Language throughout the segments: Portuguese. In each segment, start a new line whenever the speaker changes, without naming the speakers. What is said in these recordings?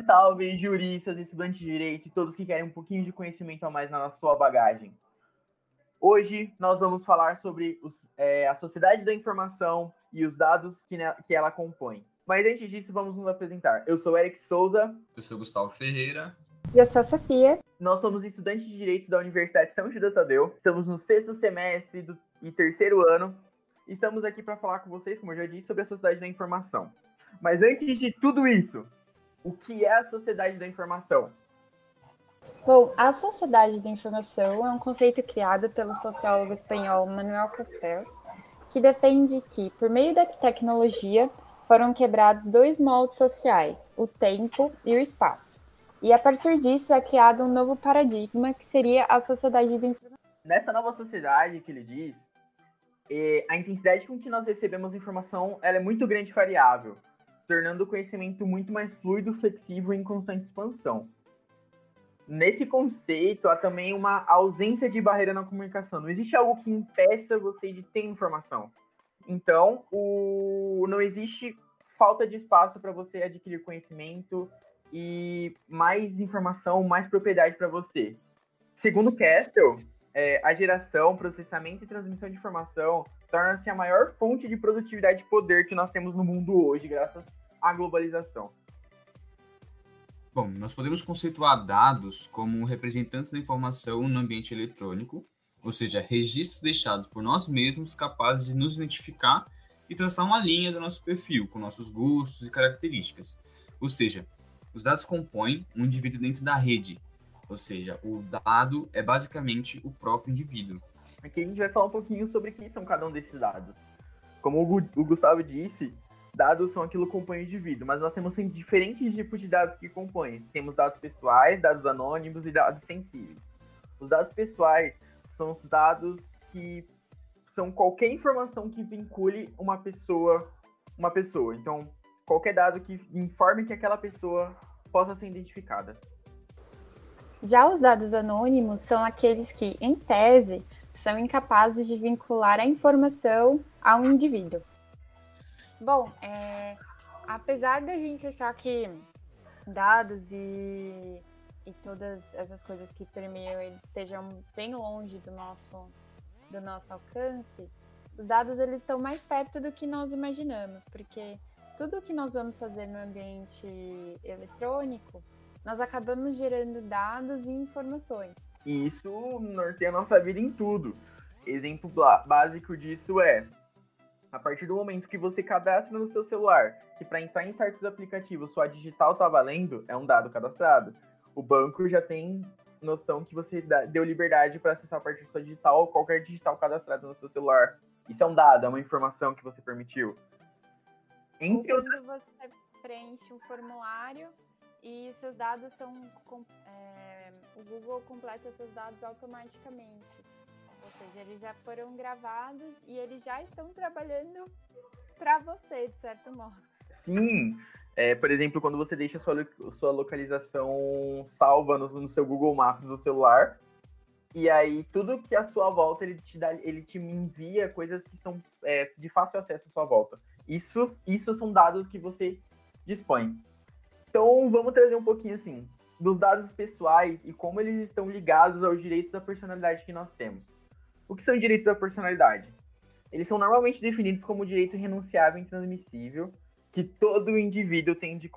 Salve, salve, juristas, estudantes de direito e todos que querem um pouquinho de conhecimento a mais na sua bagagem. Hoje nós vamos falar sobre os, é, a sociedade da informação e os dados que, que ela compõe. Mas antes disso, vamos nos apresentar. Eu sou Eric Souza.
Eu sou Gustavo Ferreira.
E eu sou a Sofia.
Nós somos estudantes de Direito da Universidade São Judas Tadeu. Estamos no sexto semestre do, e terceiro ano. Estamos aqui para falar com vocês, como eu já disse, sobre a sociedade da informação. Mas antes de tudo isso, o que é a sociedade da informação?
Bom, a sociedade da informação é um conceito criado pelo sociólogo espanhol Manuel Castells, que defende que, por meio da tecnologia, foram quebrados dois moldes sociais, o tempo e o espaço. E a partir disso é criado um novo paradigma que seria a sociedade da informação.
Nessa nova sociedade que ele diz, eh, a intensidade com que nós recebemos informação é muito grande e variável, tornando o conhecimento muito mais fluido, flexível e em constante expansão. Nesse conceito, há também uma ausência de barreira na comunicação. Não existe algo que impeça você de ter informação. Então, o... não existe falta de espaço para você adquirir conhecimento e mais informação, mais propriedade para você. Segundo Castle, é, a geração, processamento e transmissão de informação torna-se a maior fonte de produtividade e poder que nós temos no mundo hoje, graças à globalização.
Bom, nós podemos conceituar dados como representantes da informação no ambiente eletrônico, ou seja, registros deixados por nós mesmos capazes de nos identificar e traçar uma linha do nosso perfil, com nossos gostos e características. Ou seja, os dados compõem um indivíduo dentro da rede, ou seja, o dado é basicamente o próprio indivíduo.
Aqui a gente vai falar um pouquinho sobre o que são cada um desses dados. Como o Gustavo disse, dados são aquilo que compõe o indivíduo, mas nós temos diferentes tipos de dados que compõem. Temos dados pessoais, dados anônimos e dados sensíveis. Os dados pessoais são os dados que são qualquer informação que vincule uma pessoa, uma pessoa. Então, qualquer dado que informe que aquela pessoa possa ser identificada.
Já os dados anônimos são aqueles que, em tese, são incapazes de vincular a informação a um indivíduo. Bom, é, apesar da gente achar que dados e e todas essas coisas que permeiam eles estejam bem longe do nosso do nosso alcance, os dados eles estão mais perto do que nós imaginamos, porque tudo que nós vamos fazer no ambiente eletrônico, nós acabamos gerando dados e informações.
E isso norteia a nossa vida em tudo. Exemplo básico disso é a partir do momento que você cadastra no seu celular, que para entrar em certos aplicativos sua digital está valendo, é um dado cadastrado o banco já tem noção que você deu liberdade para acessar a partir da sua digital ou qualquer digital cadastrado no seu celular. Isso é um dado, é uma informação que você permitiu.
Entre Quando outras... você preenche um formulário e seus dados são. É, o Google completa seus dados automaticamente. Ou seja, eles já foram gravados e eles já estão trabalhando para você, de certo modo.
Sim, é, por exemplo, quando você deixa sua, sua localização salva no, no, seu Google Maps do celular, e aí tudo que a sua volta ele te dá, ele te envia coisas que são é, de fácil acesso à sua volta. Isso, isso são dados que você dispõe. Então vamos trazer um pouquinho assim dos dados pessoais e como eles estão ligados aos direitos da personalidade que nós temos. O que são direitos da personalidade? Eles são normalmente definidos como direito renunciável e intransmissível que todo indivíduo tem de,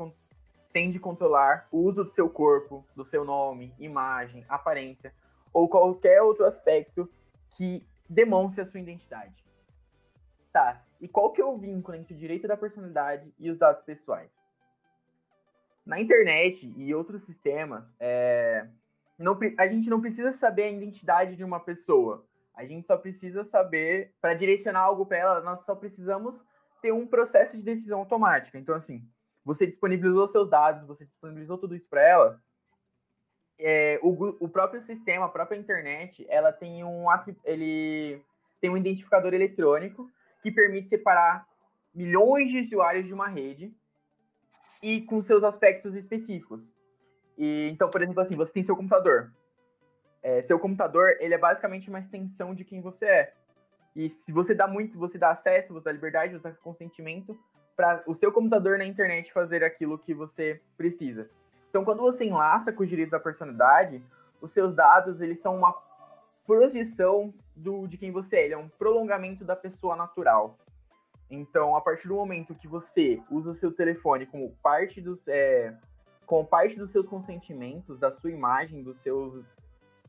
tem de controlar o uso do seu corpo, do seu nome, imagem, aparência ou qualquer outro aspecto que demonstre a sua identidade. Tá, e qual que é o vínculo entre o direito da personalidade e os dados pessoais? Na internet e outros sistemas, é, não, a gente não precisa saber a identidade de uma pessoa. A gente só precisa saber, para direcionar algo para ela, nós só precisamos ter um processo de decisão automática. Então, assim, você disponibilizou seus dados, você disponibilizou tudo isso para ela, é, o, o, próprio sistema, a própria internet, ela tem um ele tem um identificador eletrônico que permite separar milhões de usuários de uma rede e com seus aspectos específicos. E, então, por exemplo, assim, você tem seu computador. É, seu computador, ele é basicamente uma extensão de quem você é. E se você dá muito, você dá acesso, você dá liberdade, você dá consentimento para o seu computador na internet fazer aquilo que você precisa. Então, quando você enlaça com os direitos da personalidade, os seus dados eles são uma projeção do, de quem você é, ele é um prolongamento da pessoa natural. Então, a partir do momento que você usa seu telefone como parte dos, é, como parte dos seus consentimentos, da sua imagem, dos seus,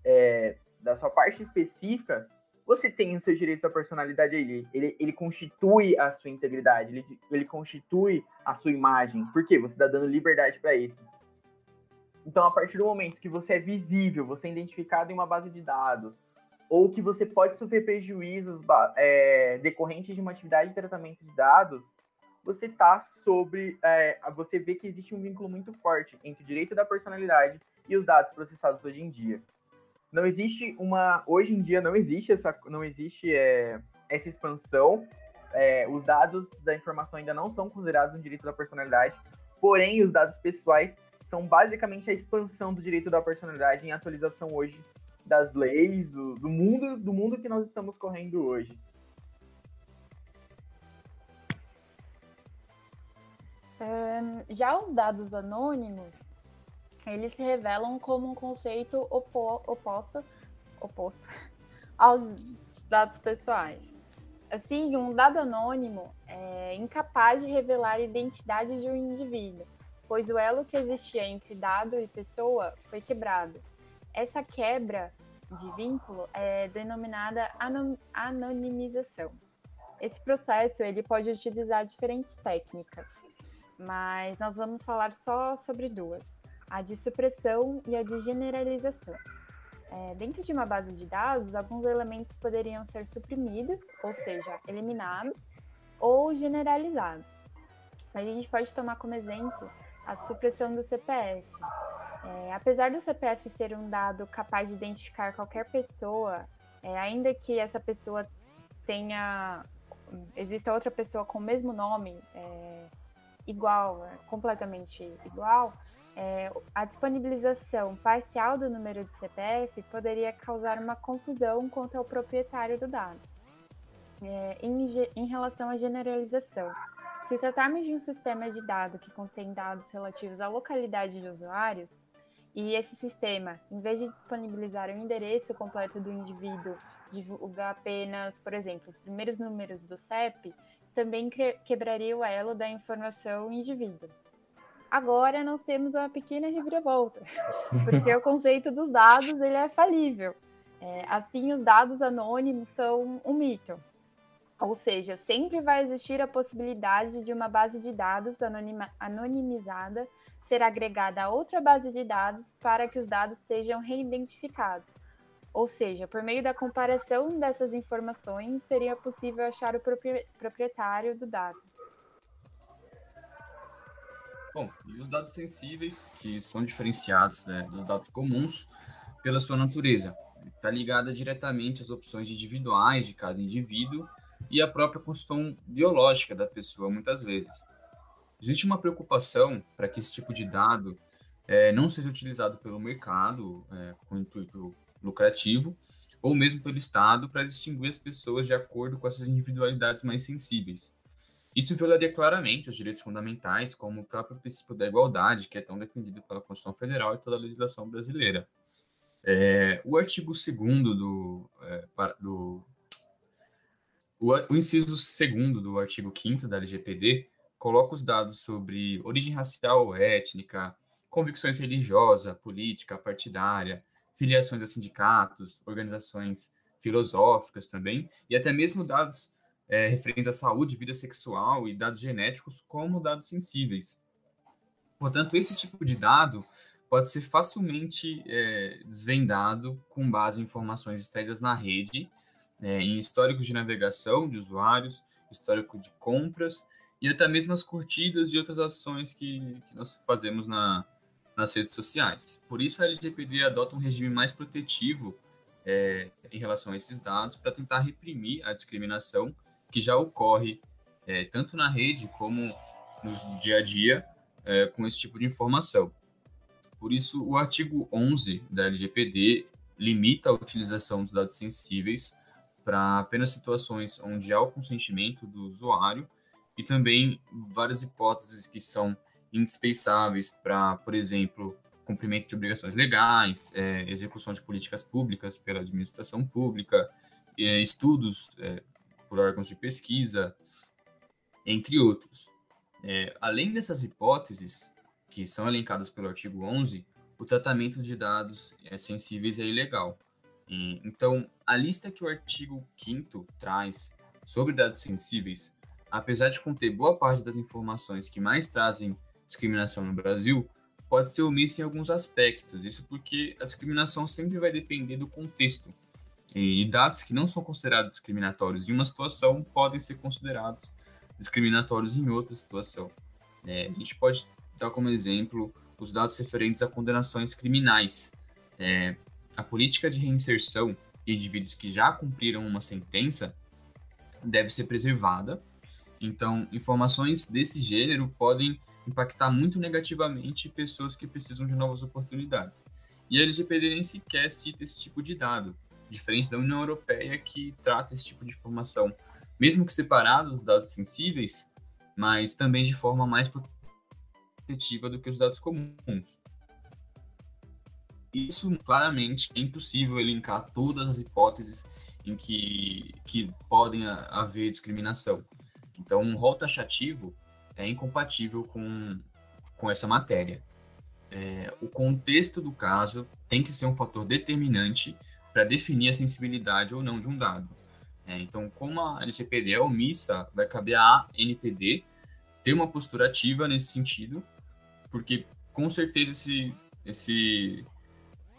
é, da sua parte específica, você tem os seus direitos da personalidade ali. Ele, ele constitui a sua integridade, ele, ele constitui a sua imagem. Por quê? Você está dando liberdade para isso. Então, a partir do momento que você é visível, você é identificado em uma base de dados, ou que você pode sofrer prejuízos é, decorrentes de uma atividade de tratamento de dados, você tá sobre. É, você vê que existe um vínculo muito forte entre o direito da personalidade e os dados processados hoje em dia. Não existe uma. Hoje em dia não existe essa, não existe, é, essa expansão. É, os dados da informação ainda não são considerados um direito da personalidade, porém, os dados pessoais são basicamente a expansão do direito da personalidade em atualização hoje das leis, do, do mundo, do mundo que nós estamos correndo hoje.
Já os dados anônimos, eles se revelam como um conceito opo oposto, oposto aos dados pessoais. Assim, um dado anônimo é incapaz de revelar a identidade de um indivíduo, pois o elo que existia entre dado e pessoa foi quebrado. Essa quebra de vínculo é denominada anonimização. Esse processo ele pode utilizar diferentes técnicas, mas nós vamos falar só sobre duas: a de supressão e a de generalização. É, dentro de uma base de dados, alguns elementos poderiam ser suprimidos, ou seja, eliminados, ou generalizados. A gente pode tomar como exemplo a supressão do CPF. É, apesar do CPF ser um dado capaz de identificar qualquer pessoa, é, ainda que essa pessoa tenha. exista outra pessoa com o mesmo nome, é, igual, é, completamente igual, é, a disponibilização parcial do número de CPF poderia causar uma confusão quanto ao proprietário do dado. É, em, em relação à generalização, se tratarmos de um sistema de dados que contém dados relativos à localidade de usuários, e esse sistema, em vez de disponibilizar o endereço completo do indivíduo, divulgar apenas, por exemplo, os primeiros números do CEP, também quebraria o elo da informação indivíduo. Agora nós temos uma pequena reviravolta, porque o conceito dos dados ele é falível. É, assim, os dados anônimos são um mito. Ou seja, sempre vai existir a possibilidade de uma base de dados anonima, anonimizada ser agregada a outra base de dados para que os dados sejam reidentificados. Ou seja, por meio da comparação dessas informações, seria possível achar o proprietário do dado.
Bom, e os dados sensíveis, que são diferenciados né, dos dados comuns pela sua natureza, está ligada diretamente às opções individuais de cada indivíduo e a própria construção biológica da pessoa, muitas vezes. Existe uma preocupação para que esse tipo de dado é, não seja utilizado pelo mercado é, com intuito lucrativo, ou mesmo pelo Estado, para distinguir as pessoas de acordo com essas individualidades mais sensíveis. Isso violaria claramente os direitos fundamentais, como o próprio princípio da igualdade, que é tão defendido pela Constituição Federal e toda a legislação brasileira. É, o artigo 2 do, é, do o, o inciso 2 do artigo 5 da LGPD coloca os dados sobre origem racial, étnica, convicções religiosa, política, partidária, filiações a sindicatos, organizações filosóficas também, e até mesmo dados é, referentes à saúde, vida sexual e dados genéticos como dados sensíveis. Portanto, esse tipo de dado pode ser facilmente é, desvendado com base em informações extraídas na rede é, em históricos de navegação de usuários, histórico de compras e até mesmo as curtidas e outras ações que, que nós fazemos na, nas redes sociais. Por isso, a LGPD adota um regime mais protetivo é, em relação a esses dados para tentar reprimir a discriminação que já ocorre é, tanto na rede como no dia a dia é, com esse tipo de informação. Por isso, o artigo 11 da LGPD limita a utilização dos dados sensíveis para apenas situações onde há o consentimento do usuário e também várias hipóteses que são indispensáveis para, por exemplo, cumprimento de obrigações legais, é, execução de políticas públicas pela administração pública, é, estudos é, por órgãos de pesquisa, entre outros. É, além dessas hipóteses, que são elencadas pelo artigo 11, o tratamento de dados é, sensíveis é ilegal. Então, a lista que o artigo 5 traz sobre dados sensíveis, apesar de conter boa parte das informações que mais trazem discriminação no Brasil, pode ser omissa em alguns aspectos. Isso porque a discriminação sempre vai depender do contexto. E dados que não são considerados discriminatórios em uma situação podem ser considerados discriminatórios em outra situação. É, a gente pode dar como exemplo os dados referentes a condenações criminais. É, a política de reinserção de indivíduos que já cumpriram uma sentença deve ser preservada. Então, informações desse gênero podem impactar muito negativamente pessoas que precisam de novas oportunidades. E a LGPD nem sequer cita esse tipo de dado, diferente da União Europeia que trata esse tipo de informação mesmo que separados dos dados sensíveis, mas também de forma mais protetiva do que os dados comuns. Isso claramente é impossível elencar todas as hipóteses em que, que podem haver discriminação. Então, um rol taxativo é incompatível com, com essa matéria. É, o contexto do caso tem que ser um fator determinante para definir a sensibilidade ou não de um dado. É, então, como a LGPD é omissa, vai caber à NPD ter uma postura ativa nesse sentido, porque com certeza esse, esse,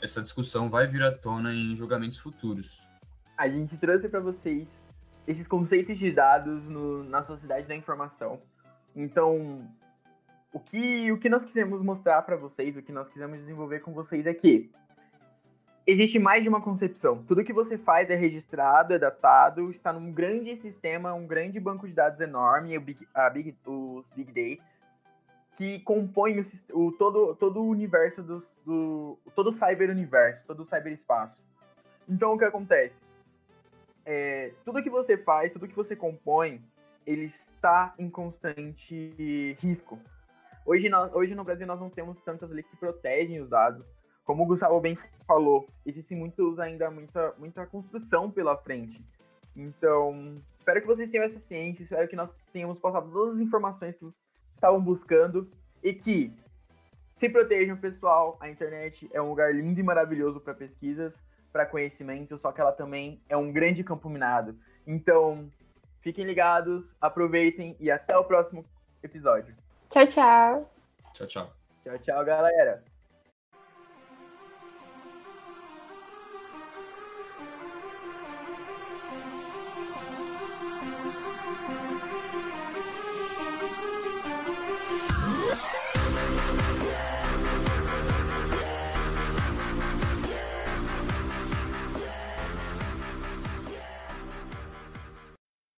essa discussão vai vir à tona em julgamentos futuros.
A gente trouxe para vocês esses conceitos de dados no, na sociedade da informação. Então, o que, o que nós quisemos mostrar para vocês, o que nós quisemos desenvolver com vocês é que existe mais de uma concepção. Tudo que você faz é registrado, é datado, está num grande sistema, um grande banco de dados enorme, o big, a big, os Big Dates, que compõe o, o, todo, todo o universo do. todo o cyber-universo, todo o cyberespaço. Então, o que acontece? É, tudo que você faz, tudo que você compõe, ele está em constante risco. Hoje, nós, hoje no Brasil nós não temos tantas leis que protegem os dados, como o Gustavo bem falou, existe muitos, ainda muita, muita construção pela frente. Então, espero que vocês tenham essa ciência, espero que nós tenhamos passado todas as informações que estavam buscando e que se protejam, pessoal. A internet é um lugar lindo e maravilhoso para pesquisas, para conhecimento, só que ela também é um grande campo minado. Então, fiquem ligados, aproveitem e até o próximo episódio.
Tchau, tchau.
Tchau, tchau.
Tchau, tchau, galera.